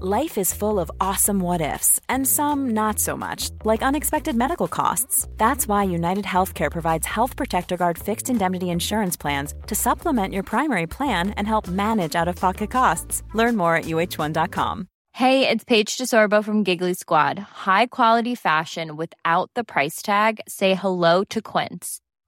Life is full of awesome what ifs, and some not so much, like unexpected medical costs. That's why United Healthcare provides Health Protector Guard fixed indemnity insurance plans to supplement your primary plan and help manage out of pocket costs. Learn more at uh1.com. Hey, it's Paige DeSorbo from Giggly Squad. High quality fashion without the price tag? Say hello to Quince.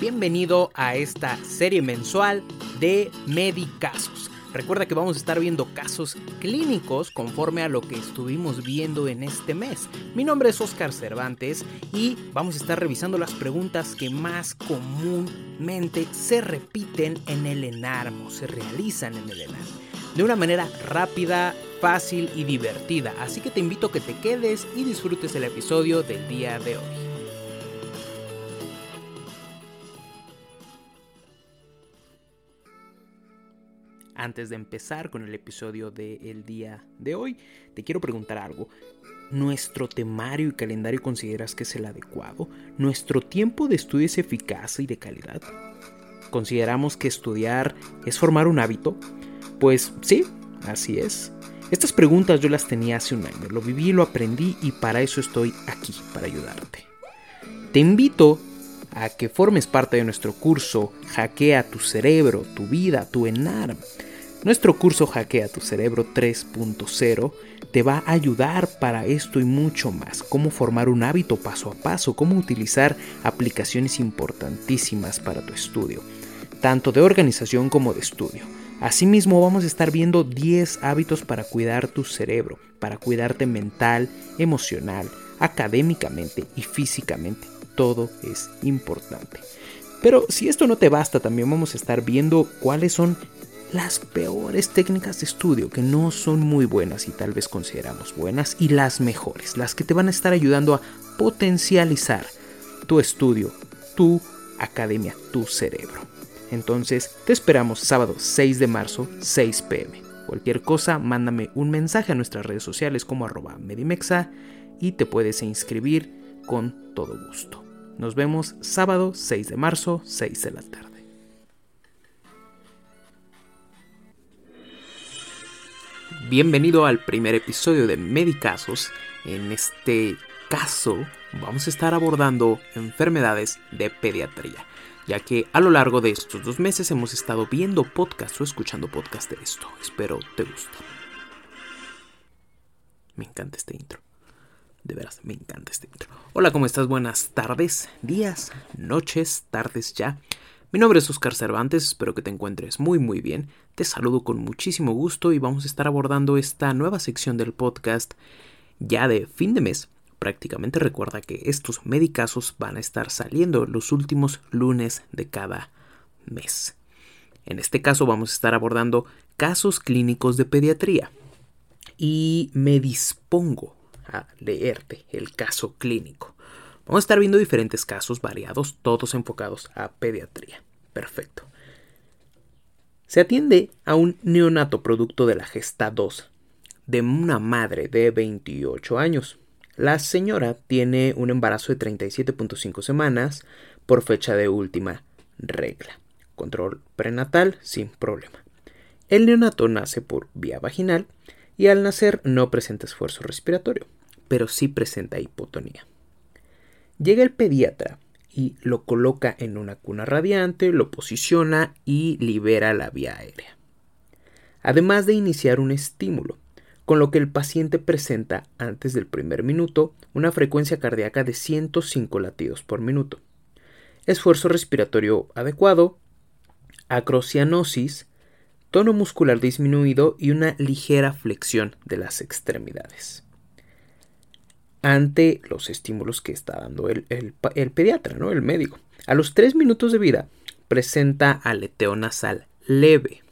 Bienvenido a esta serie mensual de Medicasos. Recuerda que vamos a estar viendo casos clínicos conforme a lo que estuvimos viendo en este mes. Mi nombre es Oscar Cervantes y vamos a estar revisando las preguntas que más comúnmente se repiten en el enarmo, se realizan en el enarmo. De una manera rápida, fácil y divertida. Así que te invito a que te quedes y disfrutes el episodio del día de hoy. Antes de empezar con el episodio del día de hoy, te quiero preguntar algo. ¿Nuestro temario y calendario consideras que es el adecuado? ¿Nuestro tiempo de estudio es eficaz y de calidad? ¿Consideramos que estudiar es formar un hábito? Pues sí, así es. Estas preguntas yo las tenía hace un año, lo viví, lo aprendí y para eso estoy aquí, para ayudarte. Te invito a que formes parte de nuestro curso Hackea tu cerebro, tu vida, tu ENARM. Nuestro curso Hackea tu cerebro 3.0 te va a ayudar para esto y mucho más. Cómo formar un hábito paso a paso, cómo utilizar aplicaciones importantísimas para tu estudio, tanto de organización como de estudio. Asimismo vamos a estar viendo 10 hábitos para cuidar tu cerebro, para cuidarte mental, emocional, académicamente y físicamente. Todo es importante. Pero si esto no te basta, también vamos a estar viendo cuáles son las peores técnicas de estudio que no son muy buenas y tal vez consideramos buenas y las mejores, las que te van a estar ayudando a potencializar tu estudio, tu academia, tu cerebro. Entonces, te esperamos sábado 6 de marzo, 6 pm. Cualquier cosa, mándame un mensaje a nuestras redes sociales como arroba medimexa y te puedes inscribir con todo gusto. Nos vemos sábado 6 de marzo, 6 de la tarde. Bienvenido al primer episodio de Medicasos. En este caso vamos a estar abordando enfermedades de pediatría, ya que a lo largo de estos dos meses hemos estado viendo podcast o escuchando podcast de esto. Espero te guste. Me encanta este intro. De veras, me encanta este intro. Hola, ¿cómo estás? Buenas tardes, días, noches, tardes ya. Mi nombre es Oscar Cervantes, espero que te encuentres muy muy bien. Te saludo con muchísimo gusto y vamos a estar abordando esta nueva sección del podcast ya de fin de mes. Prácticamente recuerda que estos medicazos van a estar saliendo los últimos lunes de cada mes. En este caso vamos a estar abordando casos clínicos de pediatría. Y me dispongo a leerte el caso clínico. Vamos a estar viendo diferentes casos variados, todos enfocados a pediatría. Perfecto. Se atiende a un neonato producto de la gesta 2 de una madre de 28 años. La señora tiene un embarazo de 37.5 semanas por fecha de última regla. Control prenatal sin problema. El neonato nace por vía vaginal y al nacer no presenta esfuerzo respiratorio, pero sí presenta hipotonía. Llega el pediatra y lo coloca en una cuna radiante, lo posiciona y libera la vía aérea. Además de iniciar un estímulo, con lo que el paciente presenta antes del primer minuto una frecuencia cardíaca de 105 latidos por minuto, esfuerzo respiratorio adecuado, acrocianosis, tono muscular disminuido y una ligera flexión de las extremidades. Ante los estímulos que está dando el, pediatra, ¿no? el médico. A los 3 minutos de vida presenta aleteo nasal leve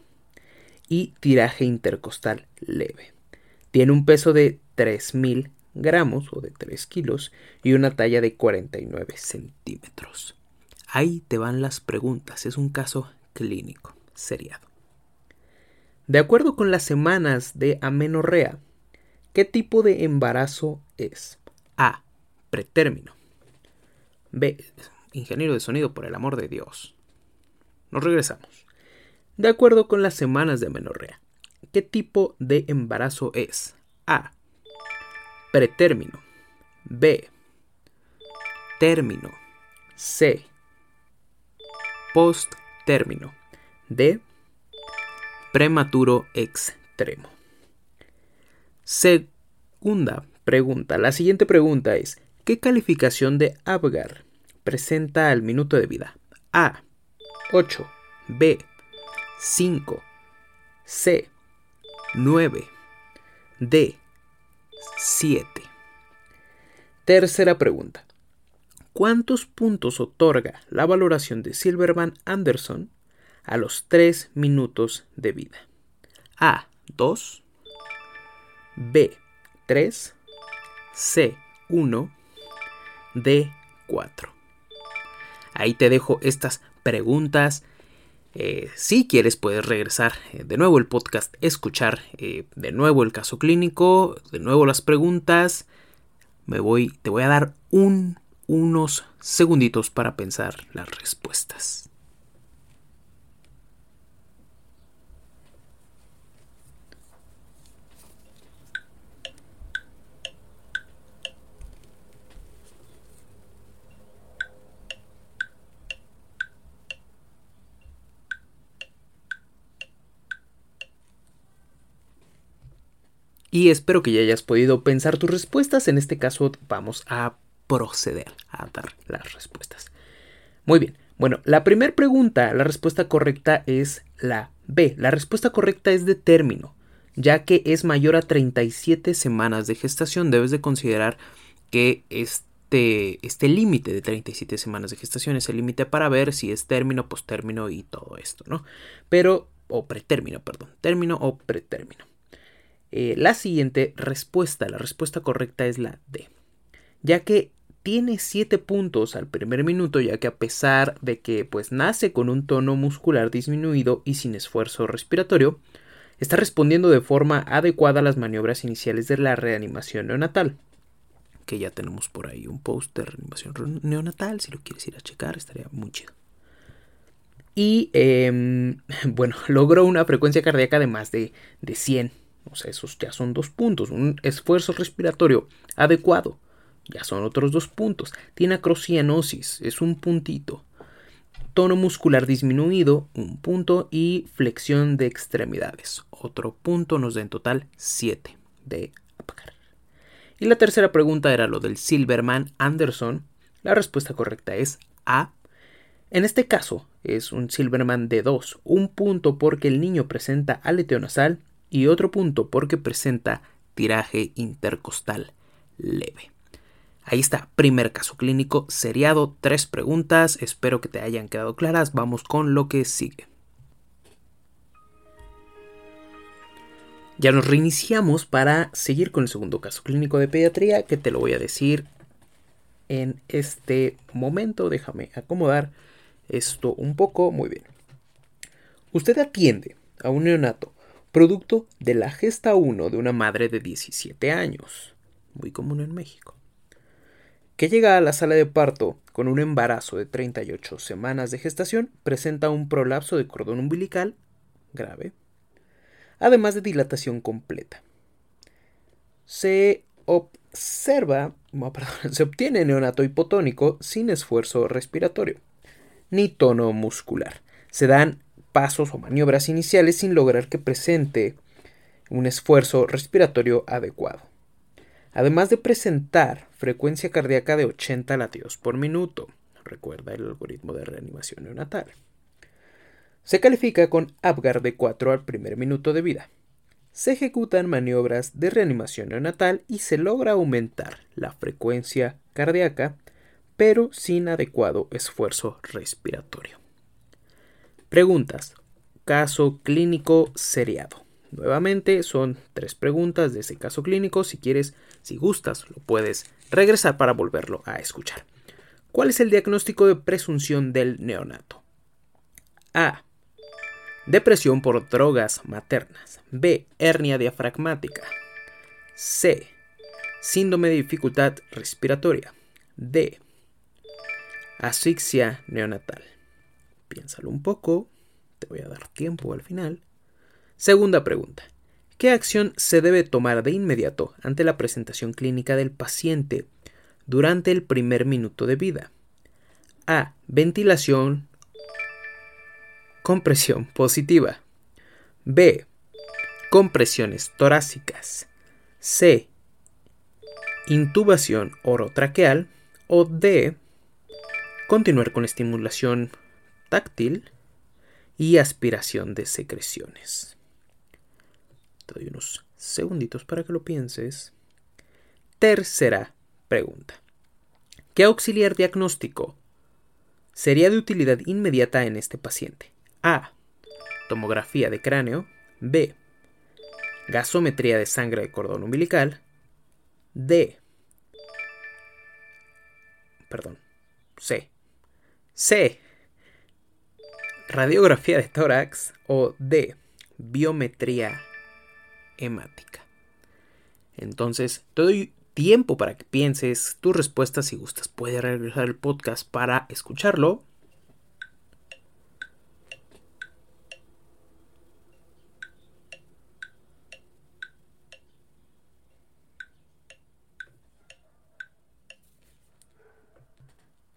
y tiraje intercostal leve. Tiene un peso de 3000 gramos o de 3 kilos y una talla de 49 centímetros. Ahí te van las preguntas. Es un caso clínico, seriado. De acuerdo con las semanas de amenorrea, ¿qué tipo de embarazo es? A. Pretérmino. B. Ingeniero de sonido, por el amor de Dios. Nos regresamos. De acuerdo con las semanas de amenorrea, ¿qué tipo de embarazo es? A. Pretérmino. B. Término. C post-término de prematuro extremo. Segunda pregunta. La siguiente pregunta es, ¿qué calificación de Apgar presenta al minuto de vida? A. 8. B. 5. C. 9. D. 7. Tercera pregunta. ¿Cuántos puntos otorga la valoración de Silverman Anderson a los 3 minutos de vida? A. 2. B. 3. C. 1. D. 4. Ahí te dejo estas preguntas. Eh, si quieres puedes regresar eh, de nuevo el podcast, escuchar eh, de nuevo el caso clínico, de nuevo las preguntas. Me voy, te voy a dar un unos segunditos para pensar las respuestas. Y espero que ya hayas podido pensar tus respuestas. En este caso vamos a proceder a dar las respuestas. Muy bien. Bueno, la primera pregunta, la respuesta correcta es la B. La respuesta correcta es de término. Ya que es mayor a 37 semanas de gestación, debes de considerar que este, este límite de 37 semanas de gestación es el límite para ver si es término, postérmino y todo esto, ¿no? Pero, o pretérmino, perdón, término o pretérmino. Eh, la siguiente respuesta, la respuesta correcta es la D. Ya que tiene 7 puntos al primer minuto ya que a pesar de que pues nace con un tono muscular disminuido y sin esfuerzo respiratorio, está respondiendo de forma adecuada a las maniobras iniciales de la reanimación neonatal. Que ya tenemos por ahí un post de reanimación neonatal, si lo quieres ir a checar, estaría muy chido. Y em, bueno, logró una frecuencia cardíaca de más de, de 100. Esos ya son dos puntos. Un esfuerzo respiratorio adecuado ya son otros dos puntos. Tiene acrocianosis, es un puntito. Tono muscular disminuido, un punto. Y flexión de extremidades, otro punto. Nos da en total 7 de apagar. Y la tercera pregunta era lo del Silverman Anderson. La respuesta correcta es A. En este caso es un Silverman de 2, un punto porque el niño presenta aleteo nasal y otro punto porque presenta tiraje intercostal leve. Ahí está, primer caso clínico, seriado, tres preguntas, espero que te hayan quedado claras, vamos con lo que sigue. Ya nos reiniciamos para seguir con el segundo caso clínico de pediatría que te lo voy a decir en este momento. Déjame acomodar esto un poco. Muy bien. Usted atiende a un neonato producto de la gesta 1 de una madre de 17 años, muy común en México que llega a la sala de parto con un embarazo de 38 semanas de gestación, presenta un prolapso de cordón umbilical grave, además de dilatación completa. Se, observa, se obtiene neonato hipotónico sin esfuerzo respiratorio ni tono muscular. Se dan pasos o maniobras iniciales sin lograr que presente un esfuerzo respiratorio adecuado. Además de presentar frecuencia cardíaca de 80 latidos por minuto, recuerda el algoritmo de reanimación neonatal. Se califica con Apgar de 4 al primer minuto de vida. Se ejecutan maniobras de reanimación neonatal y se logra aumentar la frecuencia cardíaca, pero sin adecuado esfuerzo respiratorio. Preguntas. Caso clínico seriado. Nuevamente son tres preguntas de ese caso clínico. Si quieres, si gustas, lo puedes regresar para volverlo a escuchar. ¿Cuál es el diagnóstico de presunción del neonato? A. Depresión por drogas maternas. B. Hernia diafragmática. C. Síndrome de dificultad respiratoria. D. Asfixia neonatal. Piénsalo un poco. Te voy a dar tiempo al final. Segunda pregunta. ¿Qué acción se debe tomar de inmediato ante la presentación clínica del paciente durante el primer minuto de vida? A. Ventilación. Compresión positiva. B. Compresiones torácicas. C. Intubación orotraqueal. O D. Continuar con estimulación táctil y aspiración de secreciones. Te doy unos segunditos para que lo pienses. Tercera pregunta. ¿Qué auxiliar diagnóstico sería de utilidad inmediata en este paciente? A. Tomografía de cráneo. B. Gasometría de sangre de cordón umbilical. D. Perdón. C. C. Radiografía de tórax. O D. Biometría hemática. Entonces, te doy tiempo para que pienses tus respuestas si gustas. Puedes regresar el podcast para escucharlo.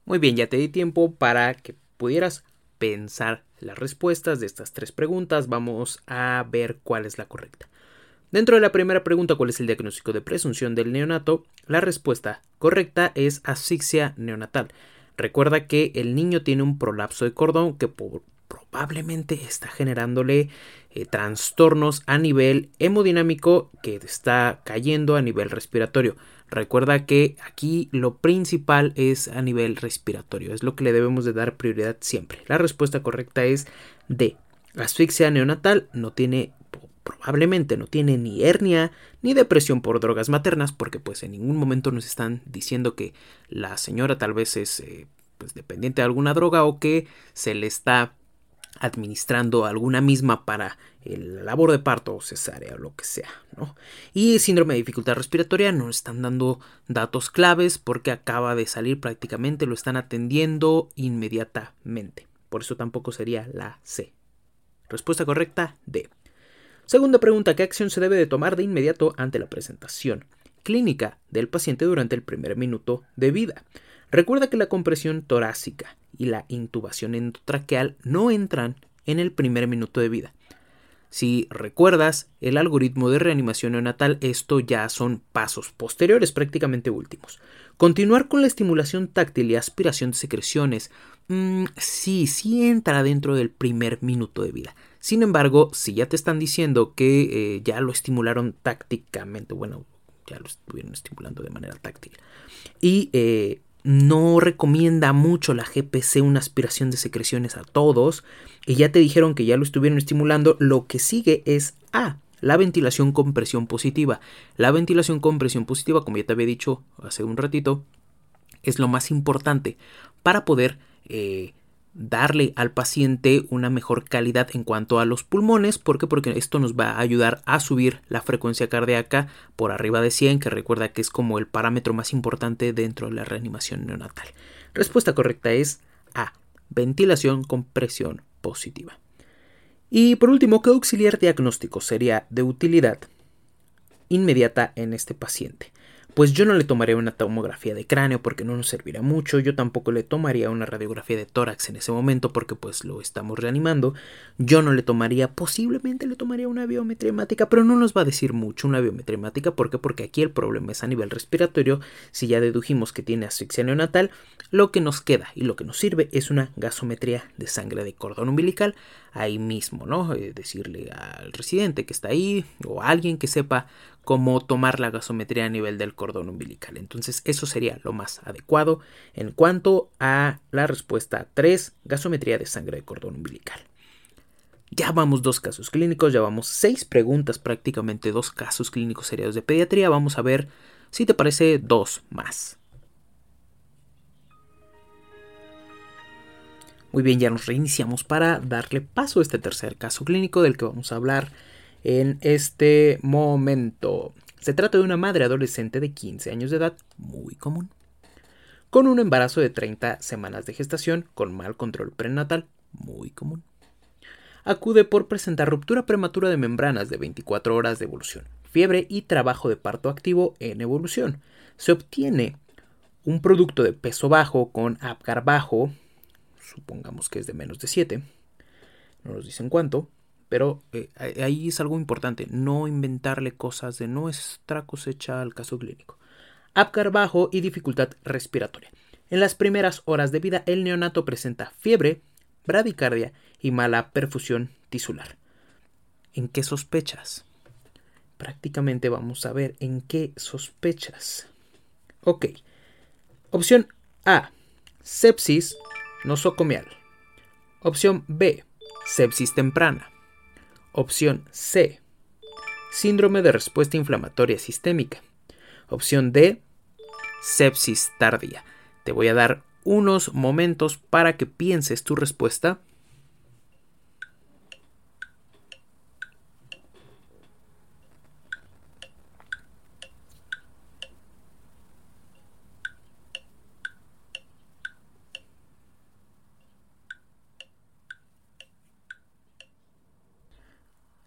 Muy bien, ya te di tiempo para que pudieras pensar las respuestas de estas tres preguntas. Vamos a ver cuál es la correcta. Dentro de la primera pregunta, ¿cuál es el diagnóstico de presunción del neonato? La respuesta correcta es asfixia neonatal. Recuerda que el niño tiene un prolapso de cordón que probablemente está generándole eh, trastornos a nivel hemodinámico que está cayendo a nivel respiratorio. Recuerda que aquí lo principal es a nivel respiratorio, es lo que le debemos de dar prioridad siempre. La respuesta correcta es D. Asfixia neonatal no tiene probablemente no tiene ni hernia ni depresión por drogas maternas porque pues en ningún momento nos están diciendo que la señora tal vez es eh, pues dependiente de alguna droga o que se le está administrando alguna misma para el labor de parto o cesárea o lo que sea, ¿no? Y síndrome de dificultad respiratoria no están dando datos claves porque acaba de salir prácticamente, lo están atendiendo inmediatamente. Por eso tampoco sería la C. Respuesta correcta D. Segunda pregunta, ¿qué acción se debe de tomar de inmediato ante la presentación clínica del paciente durante el primer minuto de vida? Recuerda que la compresión torácica y la intubación endotraqueal no entran en el primer minuto de vida. Si recuerdas el algoritmo de reanimación neonatal, esto ya son pasos posteriores, prácticamente últimos. Continuar con la estimulación táctil y aspiración de secreciones, mm, sí, sí entra dentro del primer minuto de vida. Sin embargo, si ya te están diciendo que eh, ya lo estimularon tácticamente, bueno, ya lo estuvieron estimulando de manera táctil, y eh, no recomienda mucho la GPC una aspiración de secreciones a todos, y ya te dijeron que ya lo estuvieron estimulando, lo que sigue es A. La ventilación con presión positiva. La ventilación con presión positiva, como ya te había dicho hace un ratito, es lo más importante para poder eh, darle al paciente una mejor calidad en cuanto a los pulmones. ¿Por qué? Porque esto nos va a ayudar a subir la frecuencia cardíaca por arriba de 100, que recuerda que es como el parámetro más importante dentro de la reanimación neonatal. Respuesta correcta es A. Ventilación con presión positiva. Y por último, ¿qué auxiliar diagnóstico sería de utilidad inmediata en este paciente? Pues yo no le tomaría una tomografía de cráneo porque no nos servirá mucho, yo tampoco le tomaría una radiografía de tórax en ese momento porque pues lo estamos reanimando, yo no le tomaría, posiblemente le tomaría una biometría pero no nos va a decir mucho una biometría hemática. Porque aquí el problema es a nivel respiratorio, si ya dedujimos que tiene asfixia neonatal, lo que nos queda y lo que nos sirve es una gasometría de sangre de cordón umbilical, ahí mismo, ¿no? Eh, decirle al residente que está ahí o a alguien que sepa cómo tomar la gasometría a nivel del cordón umbilical. Entonces eso sería lo más adecuado en cuanto a la respuesta 3, gasometría de sangre de cordón umbilical. Ya vamos dos casos clínicos, ya vamos seis preguntas, prácticamente dos casos clínicos seriados de pediatría. Vamos a ver si te parece dos más. Muy bien, ya nos reiniciamos para darle paso a este tercer caso clínico del que vamos a hablar en este momento. Se trata de una madre adolescente de 15 años de edad, muy común, con un embarazo de 30 semanas de gestación con mal control prenatal, muy común. Acude por presentar ruptura prematura de membranas de 24 horas de evolución, fiebre y trabajo de parto activo en evolución. Se obtiene un producto de peso bajo con Apgar bajo, supongamos que es de menos de 7, no nos dicen cuánto, pero eh, ahí es algo importante, no inventarle cosas de nuestra cosecha al caso clínico. Apgar bajo y dificultad respiratoria. En las primeras horas de vida el neonato presenta fiebre, bradicardia y mala perfusión tisular. ¿En qué sospechas? Prácticamente vamos a ver en qué sospechas. Ok. Opción A. Sepsis nosocomial. Opción B, sepsis temprana. Opción C, síndrome de respuesta inflamatoria sistémica. Opción D, sepsis tardía. Te voy a dar unos momentos para que pienses tu respuesta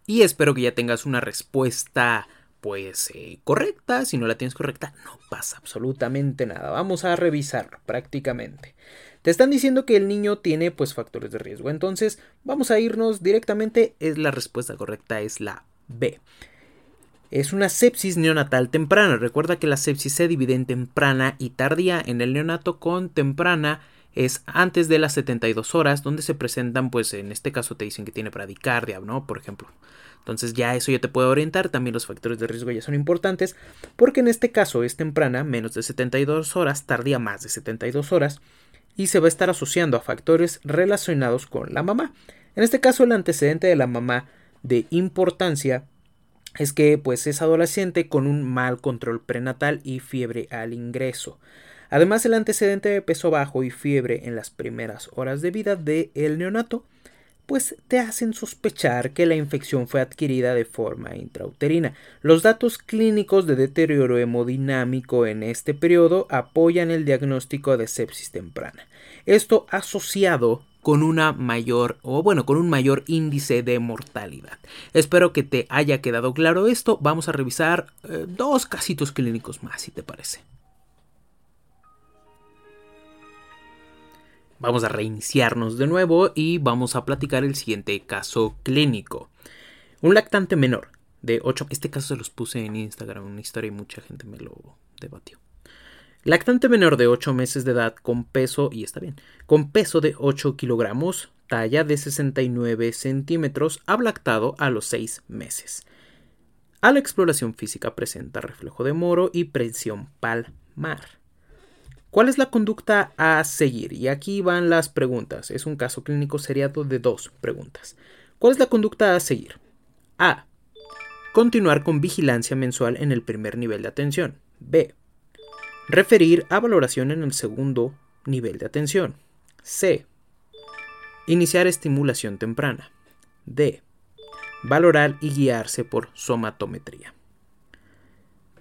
Y espero que ya tengas una respuesta pues eh, correcta. Si no la tienes correcta, no pasa absolutamente nada. Vamos a revisarlo prácticamente. Te están diciendo que el niño tiene pues factores de riesgo. Entonces vamos a irnos directamente. Es la respuesta correcta, es la B. Es una sepsis neonatal temprana. Recuerda que la sepsis se divide en temprana y tardía. En el neonato con temprana es antes de las 72 horas, donde se presentan, pues en este caso te dicen que tiene bradicardia, ¿no? Por ejemplo. Entonces ya eso ya te puede orientar, también los factores de riesgo ya son importantes, porque en este caso es temprana, menos de 72 horas, tardía más de 72 horas, y se va a estar asociando a factores relacionados con la mamá. En este caso el antecedente de la mamá de importancia es que pues es adolescente con un mal control prenatal y fiebre al ingreso. Además, el antecedente de peso bajo y fiebre en las primeras horas de vida del el neonato, pues te hacen sospechar que la infección fue adquirida de forma intrauterina. Los datos clínicos de deterioro hemodinámico en este periodo apoyan el diagnóstico de sepsis temprana. Esto asociado con una mayor o bueno con un mayor índice de mortalidad. Espero que te haya quedado claro esto. Vamos a revisar eh, dos casitos clínicos más si te parece. Vamos a reiniciarnos de nuevo y vamos a platicar el siguiente caso clínico. Un lactante menor de 8... Este caso se los puse en Instagram, una historia y mucha gente me lo debatió. Lactante menor de 8 meses de edad con peso, y está bien, con peso de 8 kilogramos, talla de 69 centímetros, ha lactado a los 6 meses. A la exploración física presenta reflejo de moro y presión palmar. ¿Cuál es la conducta a seguir? Y aquí van las preguntas. Es un caso clínico seriado de dos preguntas. ¿Cuál es la conducta a seguir? A. Continuar con vigilancia mensual en el primer nivel de atención. B. Referir a valoración en el segundo nivel de atención. C. Iniciar estimulación temprana. D. Valorar y guiarse por somatometría.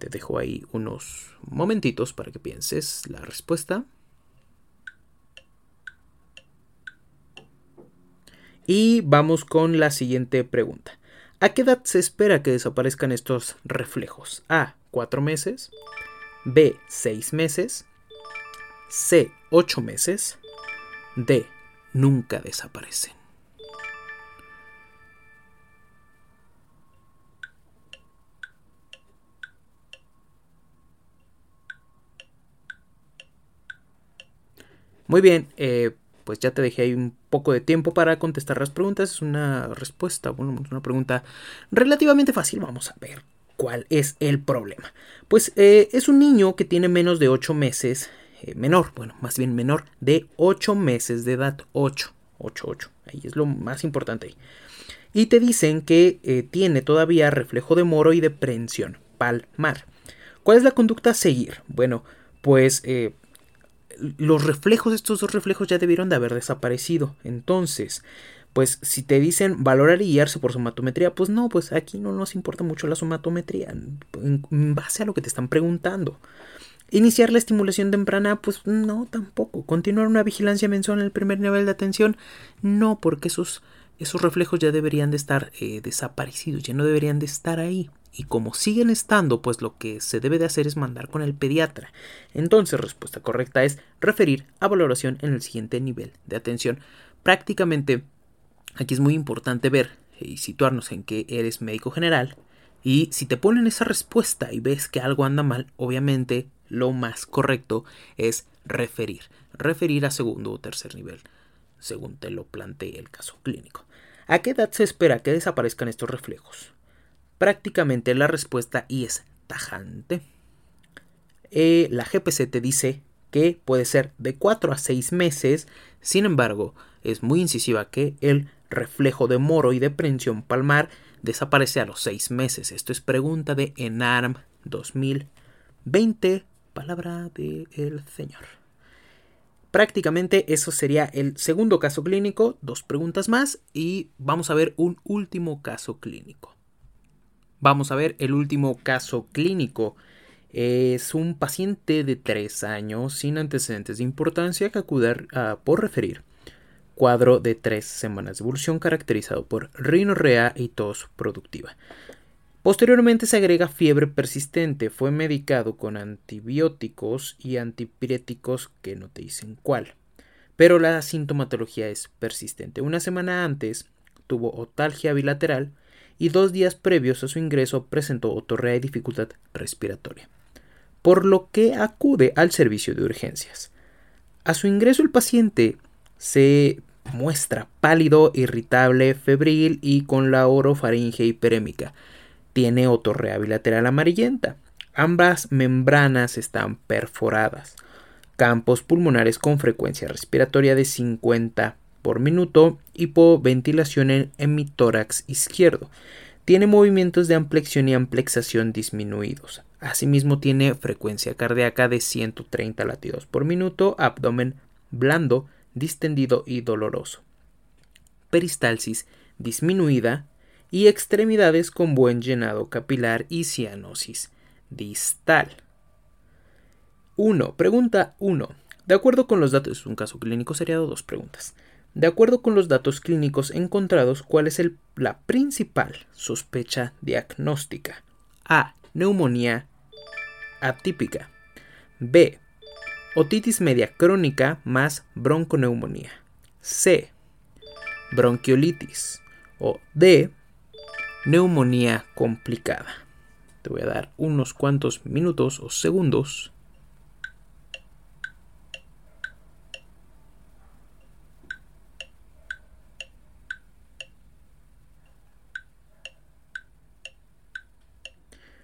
Te dejo ahí unos momentitos para que pienses la respuesta. Y vamos con la siguiente pregunta. ¿A qué edad se espera que desaparezcan estos reflejos? A. 4 meses. B. 6 meses. C. 8 meses. D. Nunca desaparecen. Muy bien, eh, pues ya te dejé ahí un poco de tiempo para contestar las preguntas. Es una respuesta, bueno, una pregunta relativamente fácil. Vamos a ver cuál es el problema. Pues eh, es un niño que tiene menos de 8 meses, eh, menor, bueno, más bien menor de 8 meses de edad. 8, 8, 8. Ahí es lo más importante. Y te dicen que tiene todavía reflejo de moro y de prensión palmar. ¿Cuál es la conducta a seguir? Bueno, pues los reflejos, estos dos reflejos ya debieron de haber desaparecido. Entonces, pues si te dicen valorar y guiarse por somatometría, pues no, pues aquí no nos importa mucho la somatometría, en base a lo que te están preguntando. Iniciar la estimulación temprana, pues no, tampoco. Continuar una vigilancia mensual en el primer nivel de atención, no, porque esos, esos reflejos ya deberían de estar eh, desaparecidos, ya no deberían de estar ahí y como siguen estando, pues lo que se debe de hacer es mandar con el pediatra. Entonces, respuesta correcta es referir a valoración en el siguiente nivel de atención. Prácticamente, aquí es muy importante ver y situarnos en que eres médico general y si te ponen esa respuesta y ves que algo anda mal, obviamente lo más correcto es referir, referir a segundo o tercer nivel, según te lo plantee el caso clínico. ¿A qué edad se espera que desaparezcan estos reflejos? Prácticamente la respuesta y es tajante. Eh, la GPC te dice que puede ser de 4 a 6 meses, sin embargo, es muy incisiva que el reflejo de moro y de prensión palmar desaparece a los 6 meses. Esto es pregunta de ENARM 2020, palabra del señor. Prácticamente eso sería el segundo caso clínico, dos preguntas más y vamos a ver un último caso clínico. Vamos a ver el último caso clínico. Es un paciente de 3 años sin antecedentes de importancia que acude a, por referir. Cuadro de 3 semanas de evolución caracterizado por rinorrea y tos productiva. Posteriormente se agrega fiebre persistente. Fue medicado con antibióticos y antipiréticos que no te dicen cuál. Pero la sintomatología es persistente. Una semana antes tuvo otalgia bilateral y dos días previos a su ingreso presentó otorrea y dificultad respiratoria, por lo que acude al servicio de urgencias. A su ingreso el paciente se muestra pálido, irritable, febril y con la orofaringe hiperémica. Tiene otorrea bilateral amarillenta. Ambas membranas están perforadas. Campos pulmonares con frecuencia respiratoria de 50 por minuto, hipoventilación en hemitórax izquierdo. Tiene movimientos de amplexión y amplexación disminuidos. Asimismo tiene frecuencia cardíaca de 130 latidos por minuto, abdomen blando, distendido y doloroso. Peristalsis disminuida y extremidades con buen llenado capilar y cianosis distal. 1. Pregunta 1. De acuerdo con los datos, un caso clínico seriado, dos preguntas. De acuerdo con los datos clínicos encontrados, ¿cuál es la principal sospecha diagnóstica? A. Neumonía atípica. B. Otitis media crónica más bronconeumonía. C. Bronquiolitis. O D. Neumonía complicada. Te voy a dar unos cuantos minutos o segundos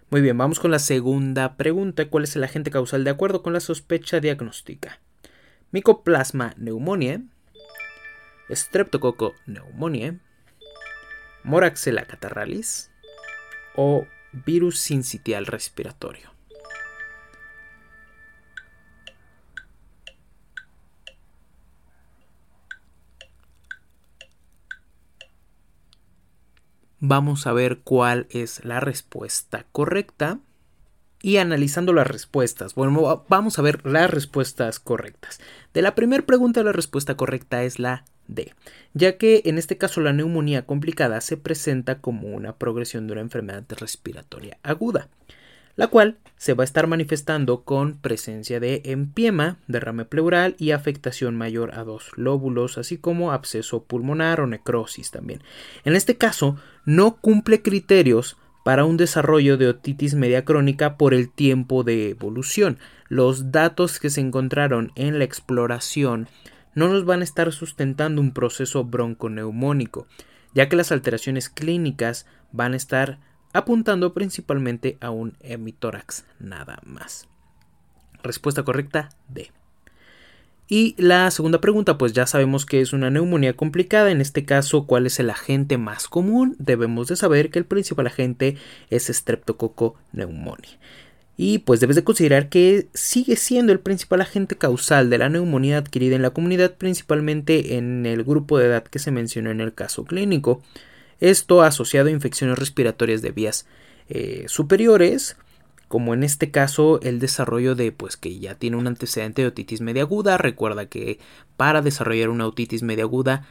Muy bien, vamos con la segunda pregunta. ¿Cuál es el agente causal de acuerdo con la sospecha diagnóstica? Micoplasma pneumoniae, Streptococo pneumoniae, Moraxella catarralis o virus sincitial respiratorio. Vamos a ver cuál es la respuesta correcta. Y analizando las respuestas, bueno, vamos a ver las respuestas correctas. De la primera pregunta, la respuesta correcta es la D, ya que en este caso la neumonía complicada se presenta como una progresión de una enfermedad respiratoria aguda. La cual se va a estar manifestando con presencia de empiema, derrame pleural y afectación mayor a dos lóbulos, así como absceso pulmonar o necrosis también. En este caso, no cumple criterios para un desarrollo de otitis media crónica por el tiempo de evolución. Los datos que se encontraron en la exploración no nos van a estar sustentando un proceso bronconeumónico, ya que las alteraciones clínicas van a estar apuntando principalmente a un hemitórax nada más. Respuesta correcta D. Y la segunda pregunta, pues ya sabemos que es una neumonía complicada, en este caso, ¿cuál es el agente más común? Debemos de saber que el principal agente es Streptococcus pneumoniae. Y pues debes de considerar que sigue siendo el principal agente causal de la neumonía adquirida en la comunidad, principalmente en el grupo de edad que se mencionó en el caso clínico. Esto asociado a infecciones respiratorias de vías eh, superiores, como en este caso el desarrollo de pues que ya tiene un antecedente de otitis media aguda. Recuerda que para desarrollar una otitis media aguda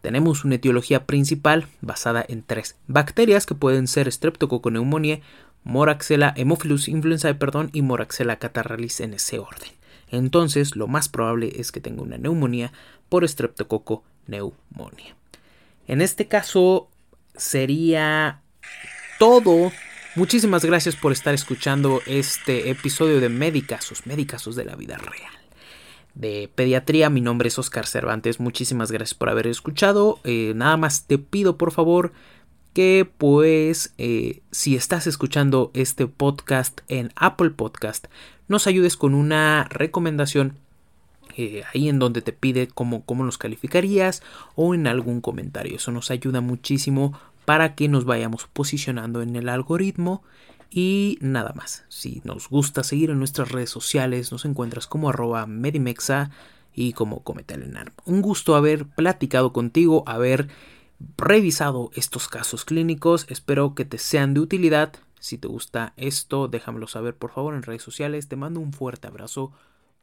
tenemos una etiología principal basada en tres bacterias que pueden ser Streptococcus Moraxella Hemophilus influenzae, perdón, y Moraxella catarrhalis en ese orden. Entonces, lo más probable es que tenga una neumonía por Streptococcus pneumoniae. En este caso sería todo. Muchísimas gracias por estar escuchando este episodio de Médicasos, Médicasos de la vida real. De pediatría, mi nombre es Oscar Cervantes. Muchísimas gracias por haber escuchado. Eh, nada más te pido por favor que pues eh, si estás escuchando este podcast en Apple Podcast, nos ayudes con una recomendación eh, ahí en donde te pide cómo, cómo los calificarías o en algún comentario. Eso nos ayuda muchísimo para que nos vayamos posicionando en el algoritmo. Y nada más, si nos gusta seguir en nuestras redes sociales, nos encuentras como arroba Medimexa y como Cometelenar. Un gusto haber platicado contigo, haber revisado estos casos clínicos. Espero que te sean de utilidad. Si te gusta esto, déjamelo saber por favor en redes sociales. Te mando un fuerte abrazo.